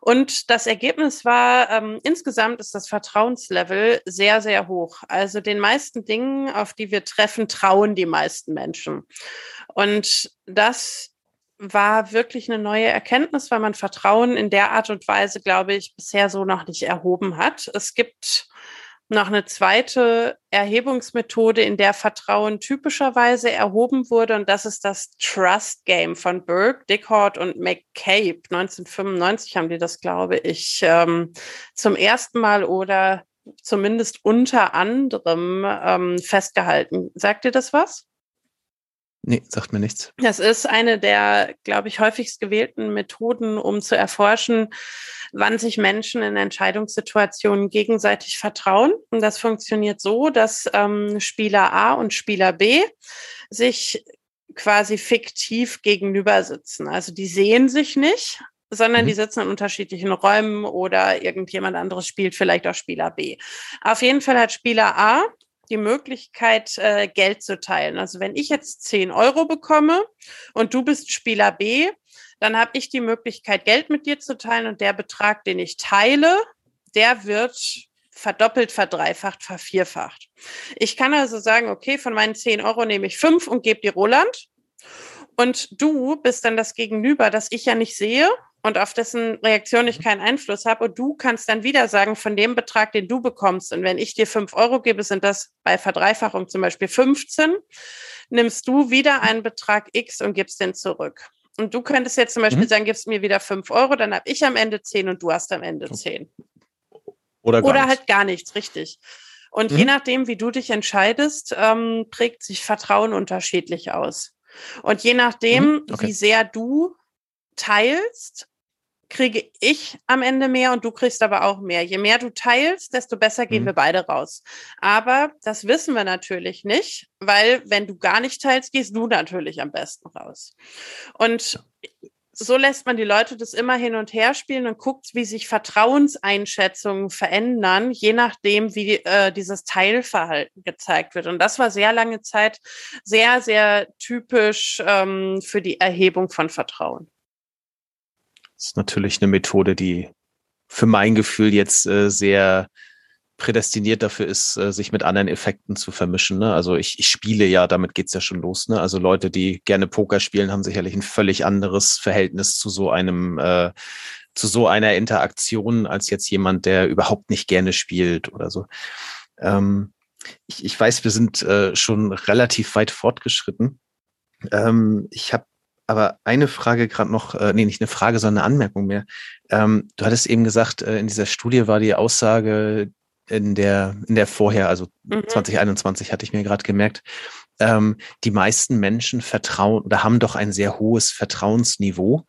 und das Ergebnis war ähm, insgesamt ist das Vertrauenslevel sehr sehr hoch also den meisten Dingen auf die wir treffen trauen die meisten Menschen und das war wirklich eine neue Erkenntnis, weil man Vertrauen in der Art und Weise, glaube ich, bisher so noch nicht erhoben hat. Es gibt noch eine zweite Erhebungsmethode, in der Vertrauen typischerweise erhoben wurde, und das ist das Trust Game von Burke, Dickhort und McCabe. 1995 haben die das, glaube ich, ähm, zum ersten Mal oder zumindest unter anderem ähm, festgehalten. Sagt ihr das was? Nee, sagt mir nichts. Das ist eine der, glaube ich, häufigst gewählten Methoden, um zu erforschen, wann sich Menschen in Entscheidungssituationen gegenseitig vertrauen. Und das funktioniert so, dass ähm, Spieler A und Spieler B sich quasi fiktiv gegenüber sitzen. Also die sehen sich nicht, sondern mhm. die sitzen in unterschiedlichen Räumen oder irgendjemand anderes spielt vielleicht auch Spieler B. Auf jeden Fall hat Spieler A die Möglichkeit, äh, Geld zu teilen. Also wenn ich jetzt 10 Euro bekomme und du bist Spieler B, dann habe ich die Möglichkeit, Geld mit dir zu teilen und der Betrag, den ich teile, der wird verdoppelt, verdreifacht, vervierfacht. Ich kann also sagen, okay, von meinen 10 Euro nehme ich 5 und gebe dir Roland. Und du bist dann das Gegenüber, das ich ja nicht sehe und auf dessen Reaktion ich mhm. keinen Einfluss habe. Und du kannst dann wieder sagen, von dem Betrag, den du bekommst, und wenn ich dir fünf Euro gebe, sind das bei Verdreifachung zum Beispiel 15, nimmst du wieder einen Betrag X und gibst den zurück. Und du könntest jetzt zum Beispiel mhm. sagen, gibst mir wieder fünf Euro, dann habe ich am Ende zehn und du hast am Ende zehn. Oder, Oder halt gar nichts, richtig. Und mhm. je nachdem, wie du dich entscheidest, ähm, prägt sich Vertrauen unterschiedlich aus. Und je nachdem, mhm. okay. wie sehr du teilst, kriege ich am Ende mehr und du kriegst aber auch mehr. Je mehr du teilst, desto besser gehen mhm. wir beide raus. Aber das wissen wir natürlich nicht, weil wenn du gar nicht teilst, gehst du natürlich am besten raus. Und so lässt man die Leute das immer hin und her spielen und guckt, wie sich Vertrauenseinschätzungen verändern, je nachdem, wie äh, dieses Teilverhalten gezeigt wird. Und das war sehr lange Zeit sehr, sehr typisch ähm, für die Erhebung von Vertrauen. Ist natürlich eine Methode, die für mein Gefühl jetzt äh, sehr prädestiniert dafür ist, äh, sich mit anderen Effekten zu vermischen. Ne? Also ich, ich spiele ja, damit geht's ja schon los. Ne? Also Leute, die gerne Poker spielen, haben sicherlich ein völlig anderes Verhältnis zu so einem, äh, zu so einer Interaktion als jetzt jemand, der überhaupt nicht gerne spielt oder so. Ähm, ich, ich weiß, wir sind äh, schon relativ weit fortgeschritten. Ähm, ich habe aber eine Frage gerade noch, äh, nee, nicht eine Frage, sondern eine Anmerkung mehr. Ähm, du hattest eben gesagt, äh, in dieser Studie war die Aussage in der, in der vorher, also mhm. 2021 hatte ich mir gerade gemerkt, ähm, die meisten Menschen vertrauen oder haben doch ein sehr hohes Vertrauensniveau.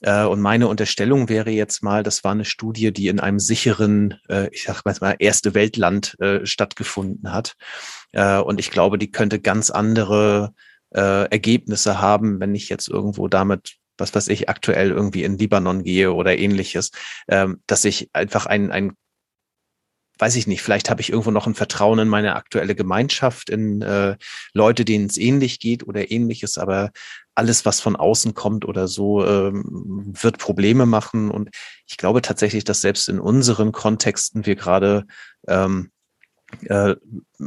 Äh, und meine Unterstellung wäre jetzt mal, das war eine Studie, die in einem sicheren, äh, ich sag mal, erste Weltland äh, stattgefunden hat. Äh, und ich glaube, die könnte ganz andere äh, Ergebnisse haben, wenn ich jetzt irgendwo damit was weiß ich, aktuell irgendwie in Libanon gehe oder ähnliches, ähm, dass ich einfach ein, ein weiß ich nicht, vielleicht habe ich irgendwo noch ein Vertrauen in meine aktuelle Gemeinschaft, in äh, Leute, denen es ähnlich geht oder ähnliches, aber alles, was von außen kommt oder so, ähm, wird Probleme machen. Und ich glaube tatsächlich, dass selbst in unseren Kontexten wir gerade ähm, äh,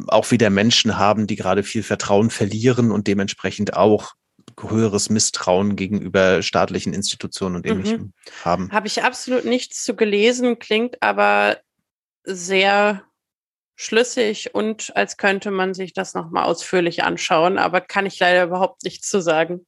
auch wieder Menschen haben, die gerade viel Vertrauen verlieren und dementsprechend auch höheres Misstrauen gegenüber staatlichen Institutionen und ähnlichem mhm. haben. Habe ich absolut nichts zu gelesen, klingt aber sehr schlüssig und als könnte man sich das nochmal ausführlich anschauen, aber kann ich leider überhaupt nichts zu sagen.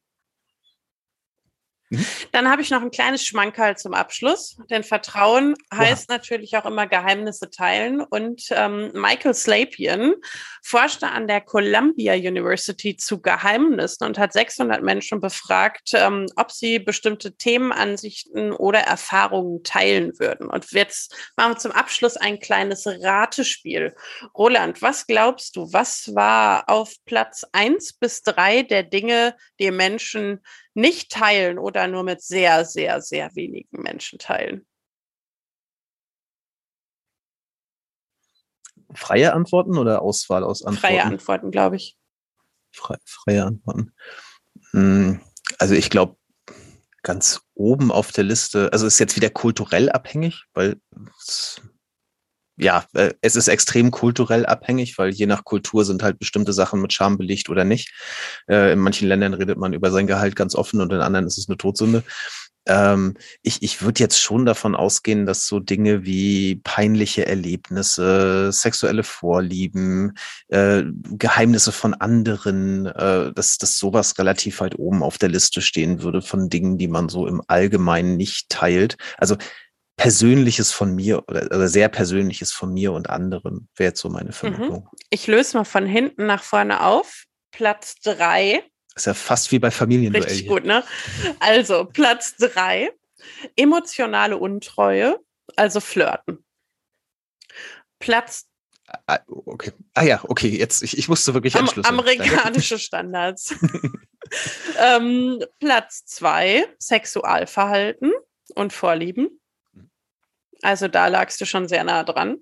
Mhm. Dann habe ich noch ein kleines Schmankerl zum Abschluss, denn Vertrauen heißt wow. natürlich auch immer Geheimnisse teilen. Und ähm, Michael Slapian forschte an der Columbia University zu Geheimnissen und hat 600 Menschen befragt, ähm, ob sie bestimmte Themenansichten oder Erfahrungen teilen würden. Und jetzt machen wir zum Abschluss ein kleines Ratespiel. Roland, was glaubst du, was war auf Platz eins bis drei der Dinge, die Menschen nicht teilen oder nur mit sehr, sehr, sehr wenigen Menschen teilen? Freie Antworten oder Auswahl aus Antworten? Freie Antworten, glaube ich. Fre freie Antworten. Hm, also ich glaube, ganz oben auf der Liste, also ist jetzt wieder kulturell abhängig, weil ja, äh, es ist extrem kulturell abhängig, weil je nach Kultur sind halt bestimmte Sachen mit Scham belegt oder nicht. Äh, in manchen Ländern redet man über sein Gehalt ganz offen und in anderen ist es eine Todsünde. Ähm, ich ich würde jetzt schon davon ausgehen, dass so Dinge wie peinliche Erlebnisse, sexuelle Vorlieben, äh, Geheimnisse von anderen, äh, dass, dass sowas relativ weit oben auf der Liste stehen würde von Dingen, die man so im Allgemeinen nicht teilt. Also Persönliches von mir oder, sehr Persönliches von mir und anderen, wäre jetzt so meine mhm. Vermutung. Ich löse mal von hinten nach vorne auf. Platz drei. Ist ja fast wie bei Familienduell. Richtig gut, ne? Also, Platz drei. Emotionale Untreue, also Flirten. Platz Ah, okay. Ah ja, okay, jetzt, ich, ich musste wirklich Am, Amerikanische Standards. ähm, Platz zwei, Sexualverhalten und Vorlieben. Also da lagst du schon sehr nah dran.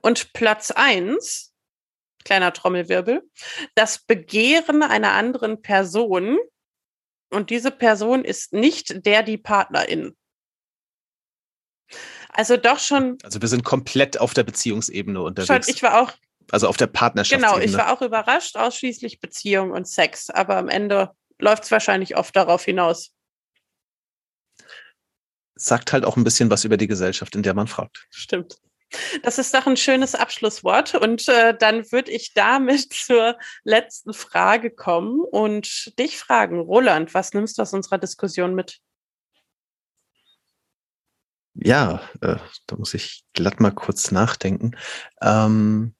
Und Platz eins, kleiner Trommelwirbel, das Begehren einer anderen Person. Und diese Person ist nicht der, die Partnerin. Also doch schon. Also wir sind komplett auf der Beziehungsebene unterwegs. Schon, ich war auch. Also auf der Partnerschaft. Genau, ich war auch überrascht, ausschließlich Beziehung und Sex. Aber am Ende läuft es wahrscheinlich oft darauf hinaus sagt halt auch ein bisschen was über die Gesellschaft, in der man fragt. Stimmt. Das ist doch ein schönes Abschlusswort. Und äh, dann würde ich damit zur letzten Frage kommen und dich fragen, Roland, was nimmst du aus unserer Diskussion mit? Ja, äh, da muss ich glatt mal kurz nachdenken. Ähm,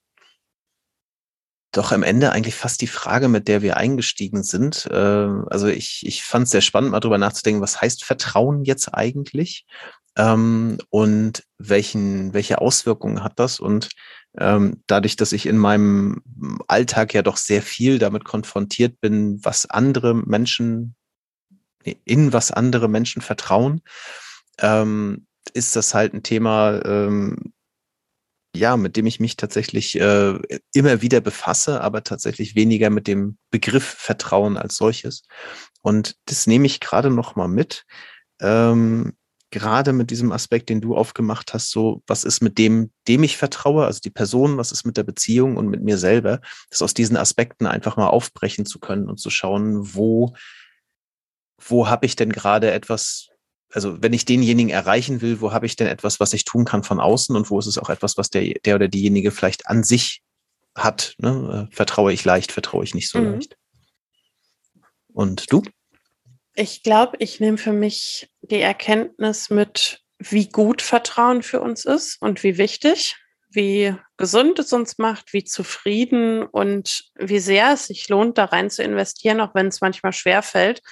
doch am Ende eigentlich fast die Frage, mit der wir eingestiegen sind. Äh, also ich, ich fand es sehr spannend, mal drüber nachzudenken, was heißt Vertrauen jetzt eigentlich? Ähm, und welchen, welche Auswirkungen hat das? Und ähm, dadurch, dass ich in meinem Alltag ja doch sehr viel damit konfrontiert bin, was andere Menschen, in was andere Menschen vertrauen, ähm, ist das halt ein Thema, ähm, ja, mit dem ich mich tatsächlich äh, immer wieder befasse, aber tatsächlich weniger mit dem Begriff Vertrauen als solches. Und das nehme ich gerade noch mal mit. Ähm, gerade mit diesem Aspekt, den du aufgemacht hast, so, was ist mit dem, dem ich vertraue, also die Person, was ist mit der Beziehung und mit mir selber, das aus diesen Aspekten einfach mal aufbrechen zu können und zu schauen, wo, wo habe ich denn gerade etwas also wenn ich denjenigen erreichen will, wo habe ich denn etwas, was ich tun kann von außen und wo ist es auch etwas, was der, der oder diejenige vielleicht an sich hat? Ne? Äh, vertraue ich leicht, vertraue ich nicht so mhm. leicht. Und du? Ich glaube, ich nehme für mich die Erkenntnis mit, wie gut Vertrauen für uns ist und wie wichtig, wie gesund es uns macht, wie zufrieden und wie sehr es sich lohnt, da rein zu investieren, auch wenn es manchmal schwer fällt.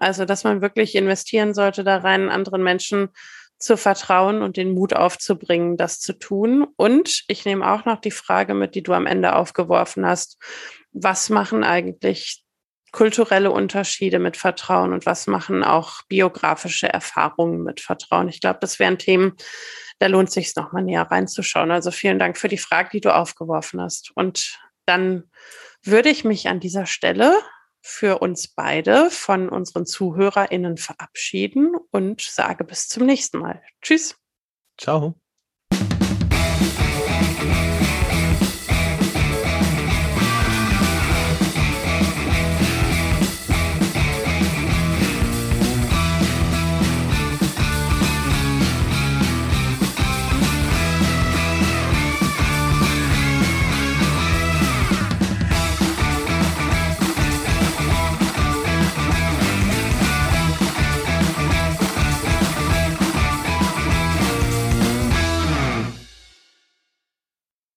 Also, dass man wirklich investieren sollte da rein, anderen Menschen zu vertrauen und den Mut aufzubringen, das zu tun. Und ich nehme auch noch die Frage mit, die du am Ende aufgeworfen hast. Was machen eigentlich kulturelle Unterschiede mit Vertrauen und was machen auch biografische Erfahrungen mit Vertrauen? Ich glaube, das wären Themen, da lohnt sich nochmal näher reinzuschauen. Also vielen Dank für die Frage, die du aufgeworfen hast. Und dann würde ich mich an dieser Stelle für uns beide von unseren ZuhörerInnen verabschieden und sage bis zum nächsten Mal. Tschüss. Ciao.